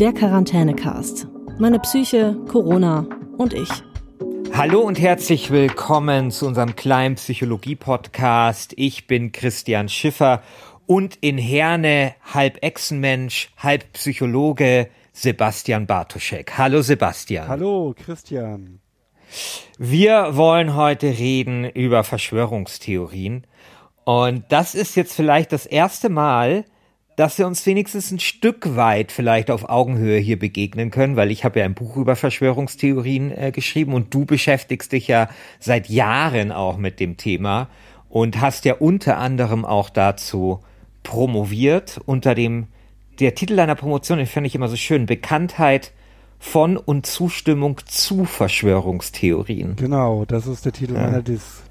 Der Quarantänecast. Meine Psyche, Corona und ich. Hallo und herzlich willkommen zu unserem kleinen Psychologie-Podcast. Ich bin Christian Schiffer und in Herne halb Echsenmensch, halb Psychologe Sebastian Bartoschek. Hallo Sebastian. Hallo Christian. Wir wollen heute reden über Verschwörungstheorien. Und das ist jetzt vielleicht das erste Mal, dass wir uns wenigstens ein Stück weit vielleicht auf Augenhöhe hier begegnen können, weil ich habe ja ein Buch über Verschwörungstheorien äh, geschrieben und du beschäftigst dich ja seit Jahren auch mit dem Thema und hast ja unter anderem auch dazu promoviert unter dem der Titel deiner Promotion, den fand ich immer so schön, Bekanntheit von und Zustimmung zu Verschwörungstheorien. Genau, das ist der Titel ja. meiner Dis.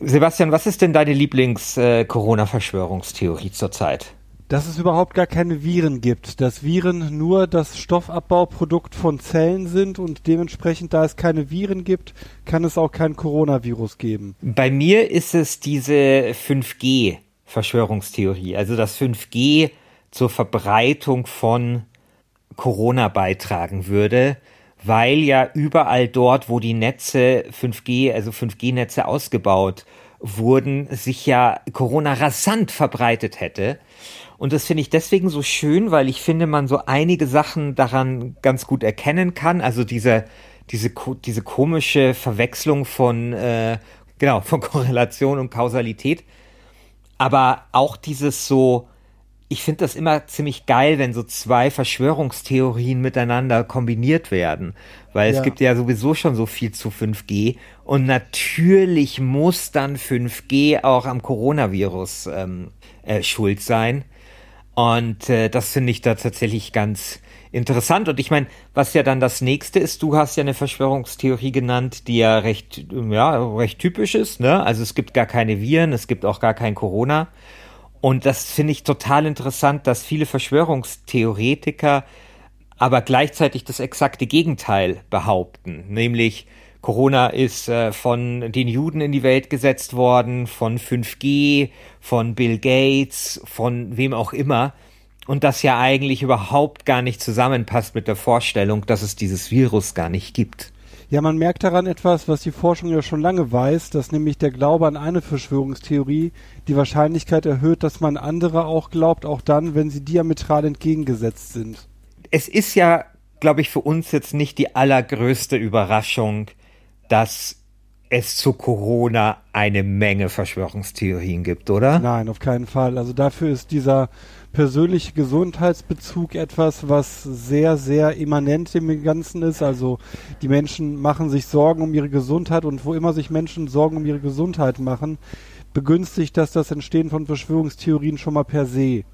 Sebastian, was ist denn deine Lieblings-Corona-Verschwörungstheorie zurzeit? Dass es überhaupt gar keine Viren gibt. Dass Viren nur das Stoffabbauprodukt von Zellen sind und dementsprechend, da es keine Viren gibt, kann es auch kein Coronavirus geben. Bei mir ist es diese 5G-Verschwörungstheorie. Also dass 5G zur Verbreitung von Corona beitragen würde weil ja überall dort, wo die Netze 5G, also 5G-Netze ausgebaut wurden, sich ja Corona rasant verbreitet hätte. Und das finde ich deswegen so schön, weil ich finde, man so einige Sachen daran ganz gut erkennen kann. Also diese, diese, diese komische Verwechslung von, äh, genau, von Korrelation und Kausalität. Aber auch dieses so, ich finde das immer ziemlich geil, wenn so zwei Verschwörungstheorien miteinander kombiniert werden, weil ja. es gibt ja sowieso schon so viel zu 5G und natürlich muss dann 5G auch am Coronavirus ähm, äh, schuld sein und äh, das finde ich da tatsächlich ganz interessant und ich meine, was ja dann das nächste ist, du hast ja eine Verschwörungstheorie genannt, die ja recht ja recht typisch ist, ne? Also es gibt gar keine Viren, es gibt auch gar kein Corona. Und das finde ich total interessant, dass viele Verschwörungstheoretiker aber gleichzeitig das exakte Gegenteil behaupten, nämlich Corona ist äh, von den Juden in die Welt gesetzt worden, von 5G, von Bill Gates, von wem auch immer. Und das ja eigentlich überhaupt gar nicht zusammenpasst mit der Vorstellung, dass es dieses Virus gar nicht gibt. Ja, man merkt daran etwas, was die Forschung ja schon lange weiß, dass nämlich der Glaube an eine Verschwörungstheorie die Wahrscheinlichkeit erhöht, dass man andere auch glaubt, auch dann, wenn sie diametral entgegengesetzt sind. Es ist ja, glaube ich, für uns jetzt nicht die allergrößte Überraschung, dass es zu Corona eine Menge Verschwörungstheorien gibt, oder? Nein, auf keinen Fall. Also dafür ist dieser persönliche Gesundheitsbezug etwas, was sehr, sehr immanent im Ganzen ist. Also die Menschen machen sich Sorgen um ihre Gesundheit und wo immer sich Menschen Sorgen um ihre Gesundheit machen, begünstigt das das Entstehen von Verschwörungstheorien schon mal per se.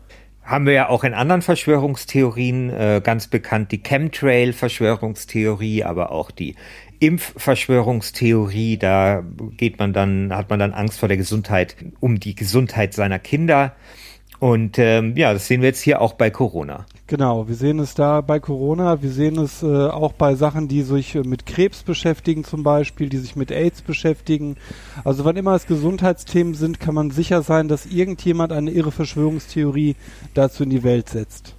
Haben wir ja auch in anderen Verschwörungstheorien äh, ganz bekannt die Chemtrail-Verschwörungstheorie, aber auch die Impfverschwörungstheorie. Da geht man dann, hat man dann Angst vor der Gesundheit, um die Gesundheit seiner Kinder. Und ähm, ja, das sehen wir jetzt hier auch bei Corona. Genau, wir sehen es da bei Corona, wir sehen es äh, auch bei Sachen, die sich äh, mit Krebs beschäftigen zum Beispiel, die sich mit AIDS beschäftigen. Also wann immer es Gesundheitsthemen sind, kann man sicher sein, dass irgendjemand eine irre Verschwörungstheorie dazu in die Welt setzt.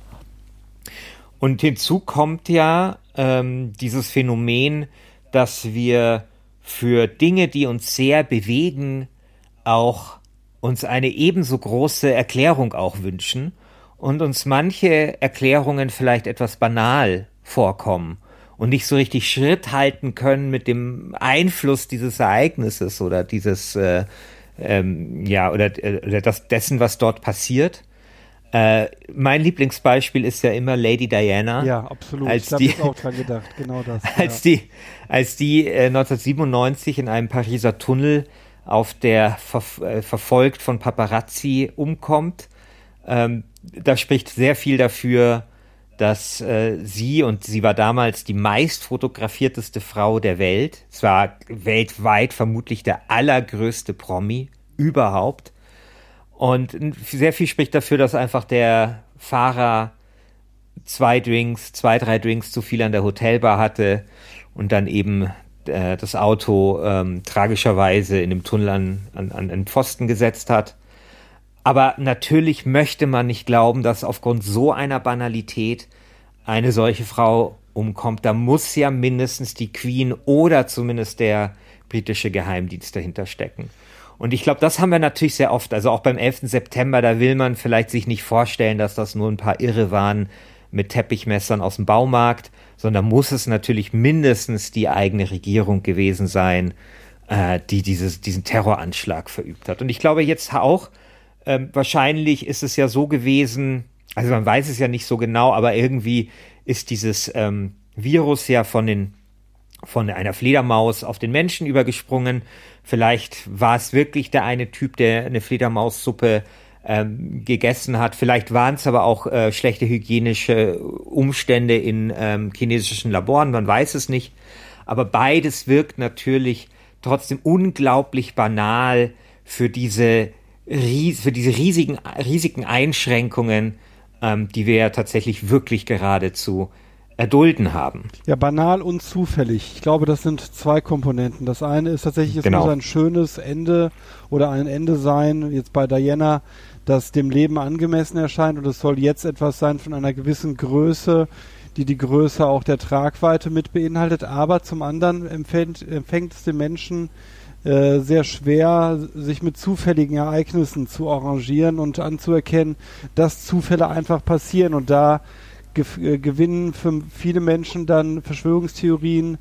Und hinzu kommt ja ähm, dieses Phänomen, dass wir für Dinge, die uns sehr bewegen, auch uns eine ebenso große Erklärung auch wünschen und uns manche Erklärungen vielleicht etwas banal vorkommen und nicht so richtig Schritt halten können mit dem Einfluss dieses Ereignisses oder dieses äh, ähm, ja oder, äh, oder das dessen, was dort passiert. Äh, mein Lieblingsbeispiel ist ja immer Lady Diana. Ja, absolut. Als ich die, auch dran gedacht, genau das. Als ja. die, als die äh, 1997 in einem Pariser Tunnel auf der ver äh, verfolgt von Paparazzi umkommt. Ähm, da spricht sehr viel dafür, dass äh, sie und sie war damals die meist fotografierteste Frau der Welt. Es war weltweit vermutlich der allergrößte Promi überhaupt. Und sehr viel spricht dafür, dass einfach der Fahrer zwei Drinks, zwei, drei Drinks zu viel an der Hotelbar hatte und dann eben äh, das Auto ähm, tragischerweise in dem Tunnel an, an, an den Pfosten gesetzt hat. Aber natürlich möchte man nicht glauben, dass aufgrund so einer Banalität eine solche Frau umkommt. Da muss ja mindestens die Queen oder zumindest der britische Geheimdienst dahinter stecken. Und ich glaube, das haben wir natürlich sehr oft. Also auch beim 11. September, da will man vielleicht sich nicht vorstellen, dass das nur ein paar Irre waren mit Teppichmessern aus dem Baumarkt, sondern muss es natürlich mindestens die eigene Regierung gewesen sein, äh, die dieses, diesen Terroranschlag verübt hat. Und ich glaube jetzt auch, äh, wahrscheinlich ist es ja so gewesen, also man weiß es ja nicht so genau, aber irgendwie ist dieses ähm, Virus ja von den von einer Fledermaus auf den Menschen übergesprungen. Vielleicht war es wirklich der eine Typ, der eine Fledermaussuppe ähm, gegessen hat. Vielleicht waren es aber auch äh, schlechte hygienische Umstände in ähm, chinesischen Laboren, man weiß es nicht. Aber beides wirkt natürlich trotzdem unglaublich banal für diese, für diese riesigen, riesigen Einschränkungen, ähm, die wir ja tatsächlich wirklich geradezu erdulden haben. Ja, banal und zufällig. Ich glaube, das sind zwei Komponenten. Das eine ist tatsächlich, es genau. muss ein schönes Ende oder ein Ende sein, jetzt bei Diana, das dem Leben angemessen erscheint. Und es soll jetzt etwas sein von einer gewissen Größe, die die Größe auch der Tragweite mit beinhaltet, aber zum anderen empfängt, empfängt es den Menschen äh, sehr schwer, sich mit zufälligen Ereignissen zu arrangieren und anzuerkennen, dass Zufälle einfach passieren. Und da äh, gewinnen für viele Menschen dann Verschwörungstheorien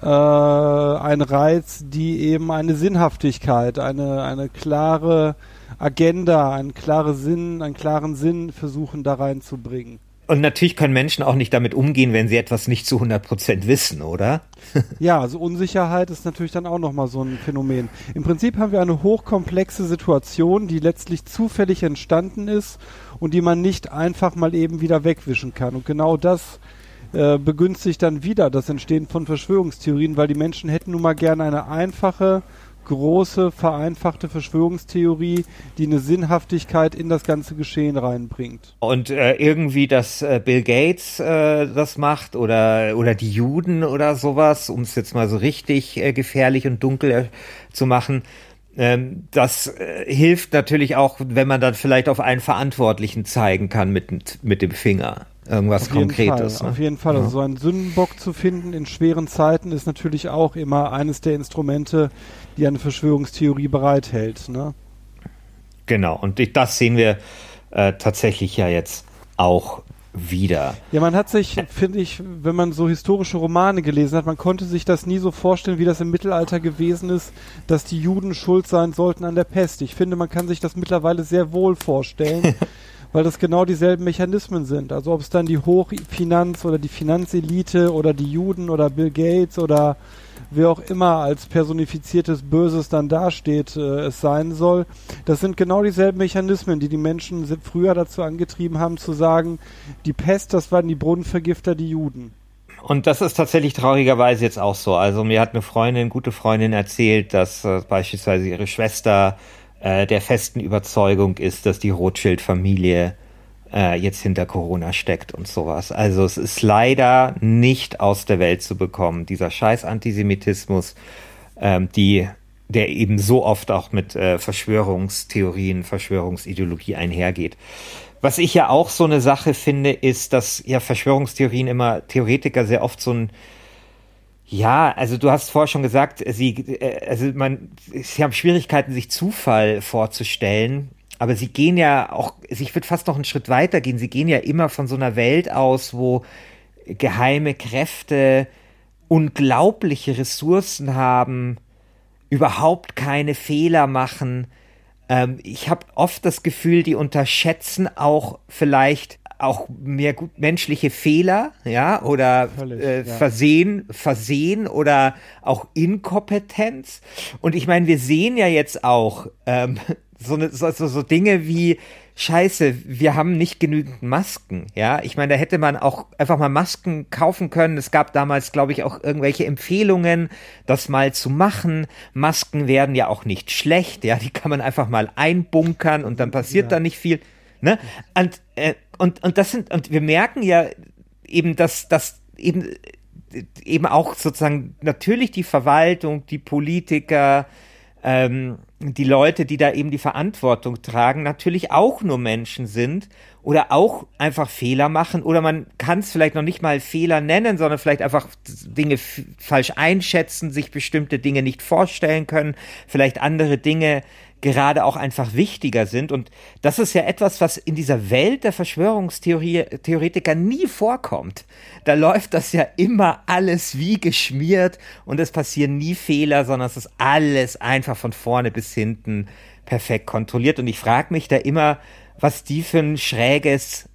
äh, einen Reiz, die eben eine Sinnhaftigkeit, eine, eine klare Agenda, einen klaren Sinn, einen klaren Sinn versuchen da reinzubringen. Und natürlich können Menschen auch nicht damit umgehen, wenn sie etwas nicht zu 100 Prozent wissen, oder? ja, also Unsicherheit ist natürlich dann auch nochmal so ein Phänomen. Im Prinzip haben wir eine hochkomplexe Situation, die letztlich zufällig entstanden ist und die man nicht einfach mal eben wieder wegwischen kann. Und genau das äh, begünstigt dann wieder das Entstehen von Verschwörungstheorien, weil die Menschen hätten nun mal gerne eine einfache, große, vereinfachte Verschwörungstheorie, die eine Sinnhaftigkeit in das ganze Geschehen reinbringt. Und äh, irgendwie, dass äh, Bill Gates äh, das macht oder, oder die Juden oder sowas, um es jetzt mal so richtig äh, gefährlich und dunkel äh, zu machen, ähm, das äh, hilft natürlich auch, wenn man dann vielleicht auf einen Verantwortlichen zeigen kann mit, mit dem Finger irgendwas auf Konkretes. Ne? Auf jeden Fall. Also ja. Also so einen Sündenbock zu finden in schweren Zeiten ist natürlich auch immer eines der Instrumente, die eine Verschwörungstheorie bereithält. Ne? Genau. Und das sehen wir äh, tatsächlich ja jetzt auch wieder. Ja, man hat sich, finde ich, wenn man so historische Romane gelesen hat, man konnte sich das nie so vorstellen, wie das im Mittelalter gewesen ist, dass die Juden schuld sein sollten an der Pest. Ich finde, man kann sich das mittlerweile sehr wohl vorstellen. weil das genau dieselben Mechanismen sind. Also ob es dann die Hochfinanz oder die Finanzelite oder die Juden oder Bill Gates oder wer auch immer als personifiziertes Böses dann dasteht, äh, es sein soll. Das sind genau dieselben Mechanismen, die die Menschen früher dazu angetrieben haben zu sagen, die Pest, das waren die Brunnenvergifter, die Juden. Und das ist tatsächlich traurigerweise jetzt auch so. Also mir hat eine Freundin, gute Freundin erzählt, dass äh, beispielsweise ihre Schwester äh, der festen Überzeugung ist, dass die Rothschild-Familie äh, jetzt hinter Corona steckt und sowas. Also es ist leider nicht aus der Welt zu bekommen, dieser scheiß Antisemitismus, ähm, die, der eben so oft auch mit äh, Verschwörungstheorien, Verschwörungsideologie einhergeht. Was ich ja auch so eine Sache finde, ist, dass ja Verschwörungstheorien immer Theoretiker sehr oft so ein ja, also du hast vorher schon gesagt, sie, äh, also man, sie haben Schwierigkeiten, sich Zufall vorzustellen, aber sie gehen ja auch, ich würde fast noch einen Schritt weiter gehen, sie gehen ja immer von so einer Welt aus, wo geheime Kräfte unglaubliche Ressourcen haben, überhaupt keine Fehler machen. Ähm, ich habe oft das Gefühl, die unterschätzen auch vielleicht auch mehr gut menschliche Fehler, ja, oder Völlig, äh, ja. Versehen, Versehen oder auch Inkompetenz. Und ich meine, wir sehen ja jetzt auch ähm, so, ne, so, so Dinge wie Scheiße, wir haben nicht genügend Masken, ja. Ich meine, da hätte man auch einfach mal Masken kaufen können. Es gab damals, glaube ich, auch irgendwelche Empfehlungen, das mal zu machen. Masken werden ja auch nicht schlecht, ja. Die kann man einfach mal einbunkern und dann passiert ja. da nicht viel. Ne? Und, äh, und, und das sind, und wir merken ja eben, dass, dass eben, eben auch sozusagen natürlich die Verwaltung, die Politiker, ähm, die Leute, die da eben die Verantwortung tragen, natürlich auch nur Menschen sind oder auch einfach Fehler machen oder man kann es vielleicht noch nicht mal Fehler nennen, sondern vielleicht einfach Dinge falsch einschätzen, sich bestimmte Dinge nicht vorstellen können, vielleicht andere Dinge gerade auch einfach wichtiger sind. Und das ist ja etwas, was in dieser Welt der Verschwörungstheoretiker nie vorkommt. Da läuft das ja immer alles wie geschmiert und es passieren nie Fehler, sondern es ist alles einfach von vorne bis hinten perfekt kontrolliert. Und ich frage mich da immer, was die für ein schräges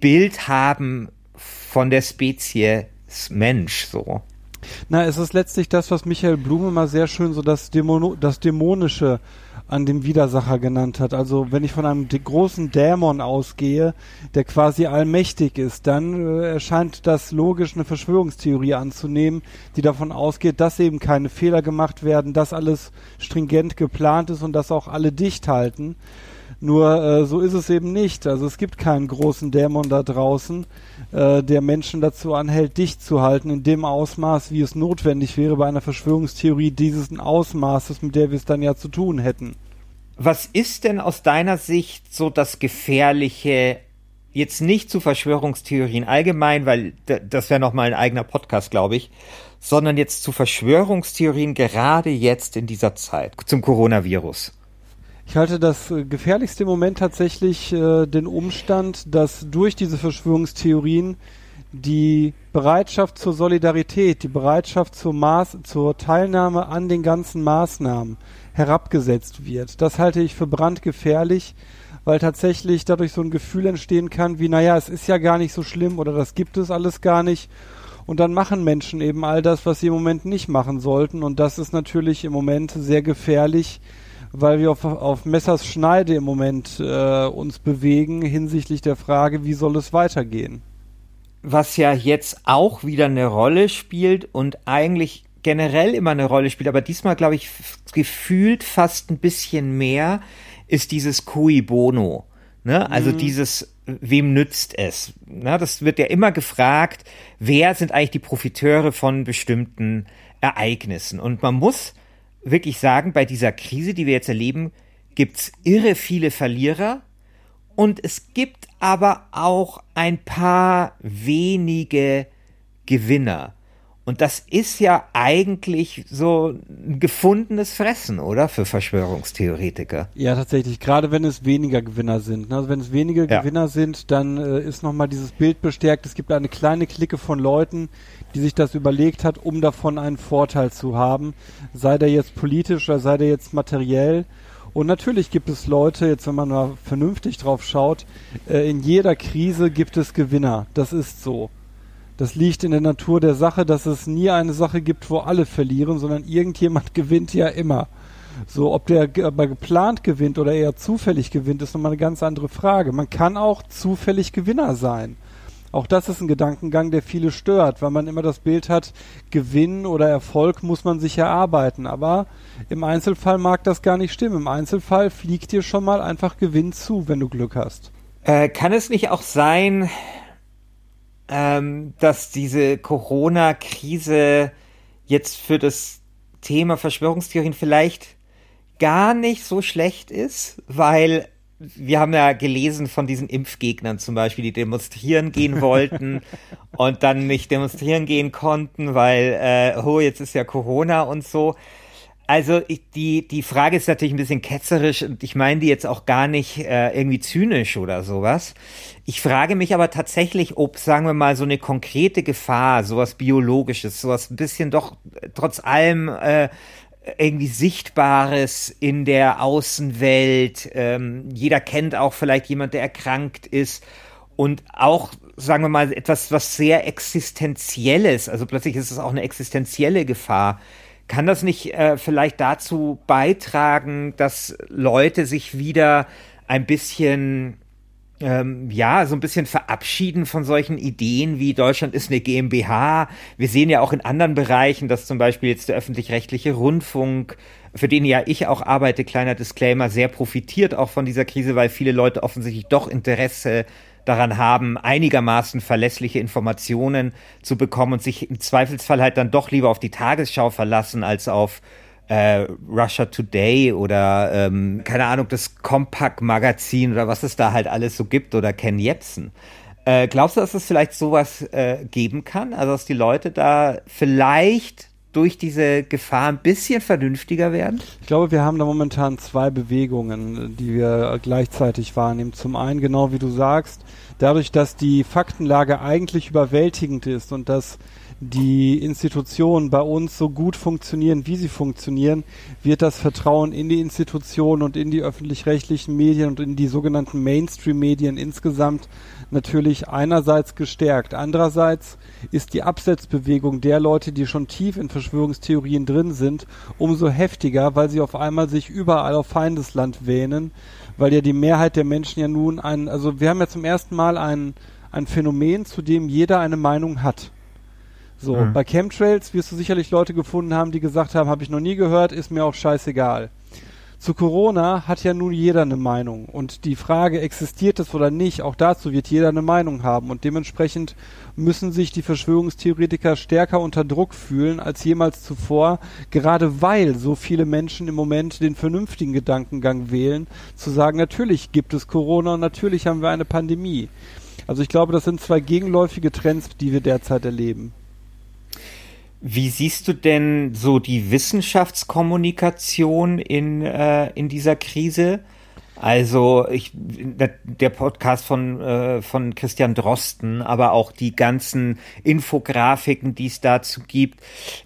Bild haben von der Spezies Mensch so. Na, es ist letztlich das, was Michael Blume mal sehr schön so das, Dämono das Dämonische an dem Widersacher genannt hat. Also wenn ich von einem großen Dämon ausgehe, der quasi allmächtig ist, dann äh, erscheint das logisch, eine Verschwörungstheorie anzunehmen, die davon ausgeht, dass eben keine Fehler gemacht werden, dass alles stringent geplant ist und dass auch alle dicht halten. Nur äh, so ist es eben nicht. Also es gibt keinen großen Dämon da draußen, äh, der Menschen dazu anhält, dicht zu halten in dem Ausmaß, wie es notwendig wäre bei einer Verschwörungstheorie dieses Ausmaßes, mit der wir es dann ja zu tun hätten. Was ist denn aus deiner Sicht so das Gefährliche jetzt nicht zu Verschwörungstheorien allgemein, weil das wäre nochmal ein eigener Podcast, glaube ich, sondern jetzt zu Verschwörungstheorien gerade jetzt in dieser Zeit, zum Coronavirus. Ich halte das äh, gefährlichste Moment tatsächlich äh, den Umstand, dass durch diese Verschwörungstheorien die Bereitschaft zur Solidarität, die Bereitschaft zur, Maß, zur Teilnahme an den ganzen Maßnahmen herabgesetzt wird. Das halte ich für brandgefährlich, weil tatsächlich dadurch so ein Gefühl entstehen kann, wie, naja, es ist ja gar nicht so schlimm oder das gibt es alles gar nicht. Und dann machen Menschen eben all das, was sie im Moment nicht machen sollten. Und das ist natürlich im Moment sehr gefährlich, weil wir auf, auf Messers Schneide im Moment äh, uns bewegen hinsichtlich der Frage, wie soll es weitergehen. Was ja jetzt auch wieder eine Rolle spielt und eigentlich generell immer eine Rolle spielt, aber diesmal glaube ich gefühlt fast ein bisschen mehr, ist dieses Cui Bono. Ne? Also mhm. dieses, wem nützt es? Ne? Das wird ja immer gefragt, wer sind eigentlich die Profiteure von bestimmten Ereignissen? Und man muss wirklich sagen, bei dieser Krise, die wir jetzt erleben, gibt's irre viele Verlierer und es gibt aber auch ein paar wenige Gewinner. Und das ist ja eigentlich so ein gefundenes Fressen, oder? Für Verschwörungstheoretiker. Ja, tatsächlich. Gerade wenn es weniger Gewinner sind. Also wenn es wenige ja. Gewinner sind, dann äh, ist nochmal dieses Bild bestärkt. Es gibt eine kleine Clique von Leuten, die sich das überlegt hat, um davon einen Vorteil zu haben. Sei der jetzt politisch oder sei der jetzt materiell. Und natürlich gibt es Leute, jetzt wenn man mal vernünftig drauf schaut, äh, in jeder Krise gibt es Gewinner. Das ist so. Das liegt in der Natur der Sache, dass es nie eine Sache gibt, wo alle verlieren, sondern irgendjemand gewinnt ja immer. So, ob der aber geplant gewinnt oder eher zufällig gewinnt, ist nochmal eine ganz andere Frage. Man kann auch zufällig Gewinner sein. Auch das ist ein Gedankengang, der viele stört, weil man immer das Bild hat, Gewinn oder Erfolg muss man sich erarbeiten. Aber im Einzelfall mag das gar nicht stimmen. Im Einzelfall fliegt dir schon mal einfach Gewinn zu, wenn du Glück hast. Äh, kann es nicht auch sein, ähm, dass diese Corona-Krise jetzt für das Thema Verschwörungstheorien vielleicht gar nicht so schlecht ist, weil wir haben ja gelesen von diesen Impfgegnern zum Beispiel, die demonstrieren gehen wollten und dann nicht demonstrieren gehen konnten, weil, äh, oh, jetzt ist ja Corona und so. Also ich, die, die Frage ist natürlich ein bisschen ketzerisch und ich meine die jetzt auch gar nicht äh, irgendwie zynisch oder sowas. Ich frage mich aber tatsächlich, ob, sagen wir mal, so eine konkrete Gefahr, sowas Biologisches, sowas ein bisschen doch äh, trotz allem äh, irgendwie Sichtbares in der Außenwelt. Ähm, jeder kennt auch vielleicht jemand, der erkrankt ist. Und auch, sagen wir mal, etwas, was sehr Existenzielles, also plötzlich ist es auch eine existenzielle Gefahr kann das nicht äh, vielleicht dazu beitragen, dass Leute sich wieder ein bisschen ähm, ja, so ein bisschen verabschieden von solchen Ideen wie Deutschland ist eine GmbH. Wir sehen ja auch in anderen Bereichen, dass zum Beispiel jetzt der öffentlich-rechtliche Rundfunk, für den ja ich auch arbeite, kleiner Disclaimer, sehr profitiert auch von dieser Krise, weil viele Leute offensichtlich doch Interesse daran haben, einigermaßen verlässliche Informationen zu bekommen und sich im Zweifelsfall halt dann doch lieber auf die Tagesschau verlassen als auf äh, Russia Today oder ähm, keine Ahnung, das Compact Magazin oder was es da halt alles so gibt oder Ken Jebsen. Äh, glaubst du, dass es vielleicht sowas äh, geben kann? Also dass die Leute da vielleicht durch diese Gefahr ein bisschen vernünftiger werden? Ich glaube, wir haben da momentan zwei Bewegungen, die wir gleichzeitig wahrnehmen. Zum einen, genau wie du sagst, dadurch, dass die Faktenlage eigentlich überwältigend ist und dass die Institutionen bei uns so gut funktionieren, wie sie funktionieren, wird das Vertrauen in die Institutionen und in die öffentlich-rechtlichen Medien und in die sogenannten Mainstream-Medien insgesamt natürlich einerseits gestärkt. Andererseits ist die Absetzbewegung der Leute, die schon tief in Verschwörungstheorien drin sind, umso heftiger, weil sie auf einmal sich überall auf Feindesland wähnen, weil ja die Mehrheit der Menschen ja nun ein, also wir haben ja zum ersten Mal ein, ein Phänomen, zu dem jeder eine Meinung hat. So, mhm. bei Chemtrails wirst du sicherlich Leute gefunden haben, die gesagt haben, habe ich noch nie gehört, ist mir auch scheißegal. Zu Corona hat ja nun jeder eine Meinung und die Frage, existiert es oder nicht, auch dazu wird jeder eine Meinung haben und dementsprechend müssen sich die Verschwörungstheoretiker stärker unter Druck fühlen als jemals zuvor, gerade weil so viele Menschen im Moment den vernünftigen Gedankengang wählen, zu sagen, natürlich gibt es Corona und natürlich haben wir eine Pandemie. Also ich glaube, das sind zwei gegenläufige Trends, die wir derzeit erleben. Wie siehst du denn so die Wissenschaftskommunikation in, äh, in dieser Krise? Also ich, der Podcast von, äh, von Christian Drosten, aber auch die ganzen Infografiken, die es dazu gibt.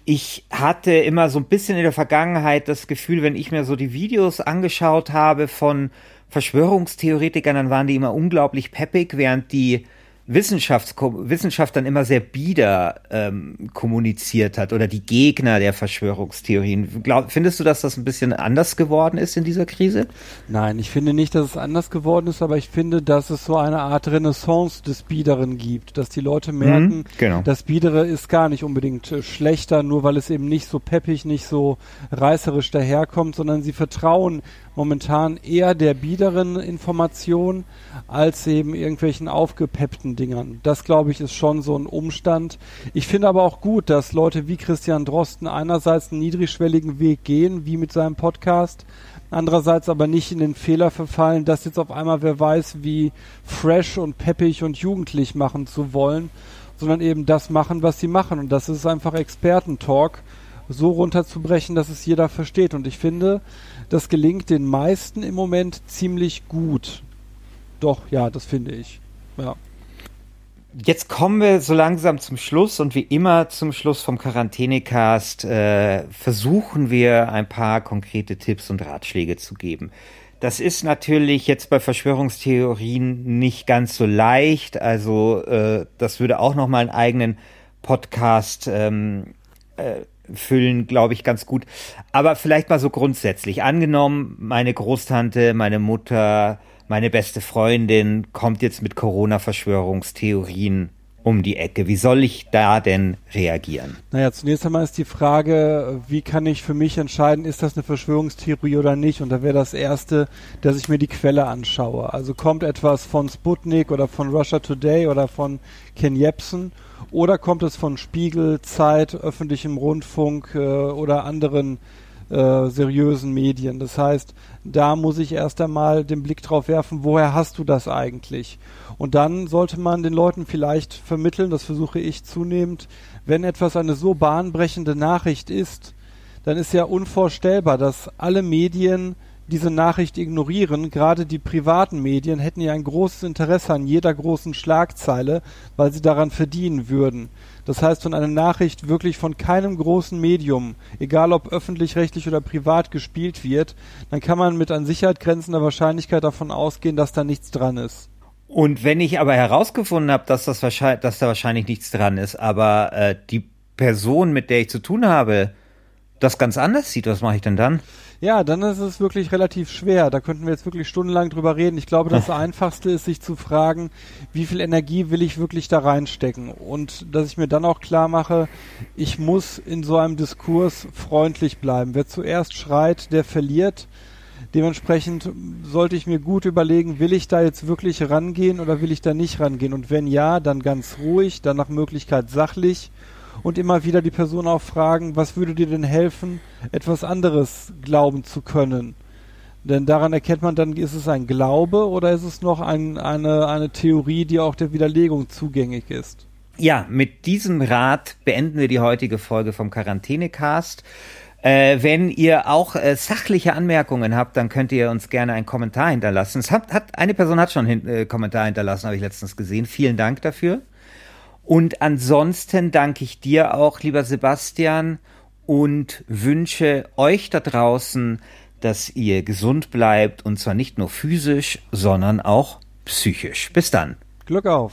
Ich hatte immer so ein bisschen in der Vergangenheit das Gefühl, wenn ich mir so die Videos angeschaut habe von Verschwörungstheoretikern, dann waren die immer unglaublich peppig, während die Wissenschafts Wissenschaft dann immer sehr bieder ähm, kommuniziert hat oder die Gegner der Verschwörungstheorien. Glaub, findest du, dass das ein bisschen anders geworden ist in dieser Krise? Nein, ich finde nicht, dass es anders geworden ist, aber ich finde, dass es so eine Art Renaissance des Biederen gibt, dass die Leute merken, mhm, genau. das Biedere ist gar nicht unbedingt äh, schlechter, nur weil es eben nicht so peppig, nicht so reißerisch daherkommt, sondern sie vertrauen momentan eher der biederen Information als eben irgendwelchen aufgepeppten Dingern. Das glaube ich ist schon so ein Umstand. Ich finde aber auch gut, dass Leute wie Christian Drosten einerseits einen niedrigschwelligen Weg gehen, wie mit seinem Podcast, andererseits aber nicht in den Fehler verfallen, dass jetzt auf einmal wer weiß, wie fresh und peppig und jugendlich machen zu wollen, sondern eben das machen, was sie machen. Und das ist einfach Expertentalk so runterzubrechen, dass es jeder versteht. Und ich finde, das gelingt den meisten im Moment ziemlich gut. Doch, ja, das finde ich. Ja. Jetzt kommen wir so langsam zum Schluss und wie immer zum Schluss vom Quarantänecast äh, versuchen wir ein paar konkrete Tipps und Ratschläge zu geben. Das ist natürlich jetzt bei Verschwörungstheorien nicht ganz so leicht. Also äh, das würde auch noch mal einen eigenen Podcast ähm, äh, füllen, glaube ich, ganz gut. Aber vielleicht mal so grundsätzlich. Angenommen, meine Großtante, meine Mutter, meine beste Freundin kommt jetzt mit Corona-Verschwörungstheorien um die Ecke. Wie soll ich da denn reagieren? Naja, zunächst einmal ist die Frage, wie kann ich für mich entscheiden, ist das eine Verschwörungstheorie oder nicht? Und da wäre das Erste, dass ich mir die Quelle anschaue. Also kommt etwas von Sputnik oder von Russia Today oder von Ken Jebsen oder kommt es von Spiegel, Zeit, öffentlichem Rundfunk äh, oder anderen äh, seriösen Medien? Das heißt, da muss ich erst einmal den Blick drauf werfen, woher hast du das eigentlich? Und dann sollte man den Leuten vielleicht vermitteln, das versuche ich zunehmend, wenn etwas eine so bahnbrechende Nachricht ist, dann ist ja unvorstellbar, dass alle Medien diese Nachricht ignorieren. Gerade die privaten Medien hätten ja ein großes Interesse an jeder großen Schlagzeile, weil sie daran verdienen würden. Das heißt, wenn eine Nachricht wirklich von keinem großen Medium, egal ob öffentlich-rechtlich oder privat gespielt wird, dann kann man mit an Sicherheit grenzender Wahrscheinlichkeit davon ausgehen, dass da nichts dran ist. Und wenn ich aber herausgefunden habe, dass, das dass da wahrscheinlich nichts dran ist, aber äh, die Person, mit der ich zu tun habe, das ganz anders sieht, was mache ich denn dann? Ja, dann ist es wirklich relativ schwer. Da könnten wir jetzt wirklich stundenlang drüber reden. Ich glaube, das Einfachste ist, sich zu fragen, wie viel Energie will ich wirklich da reinstecken? Und dass ich mir dann auch klar mache, ich muss in so einem Diskurs freundlich bleiben. Wer zuerst schreit, der verliert. Dementsprechend sollte ich mir gut überlegen, will ich da jetzt wirklich rangehen oder will ich da nicht rangehen? Und wenn ja, dann ganz ruhig, dann nach Möglichkeit sachlich und immer wieder die Person auch fragen, was würde dir denn helfen, etwas anderes glauben zu können? Denn daran erkennt man dann, ist es ein Glaube oder ist es noch ein, eine, eine Theorie, die auch der Widerlegung zugänglich ist? Ja, mit diesem Rat beenden wir die heutige Folge vom Quarantänecast. Äh, wenn ihr auch äh, sachliche Anmerkungen habt, dann könnt ihr uns gerne einen Kommentar hinterlassen. Es hat, hat eine Person hat schon einen äh, Kommentar hinterlassen, habe ich letztens gesehen. Vielen Dank dafür. Und ansonsten danke ich dir auch, lieber Sebastian, und wünsche euch da draußen, dass ihr gesund bleibt und zwar nicht nur physisch, sondern auch psychisch. Bis dann. Glück auf.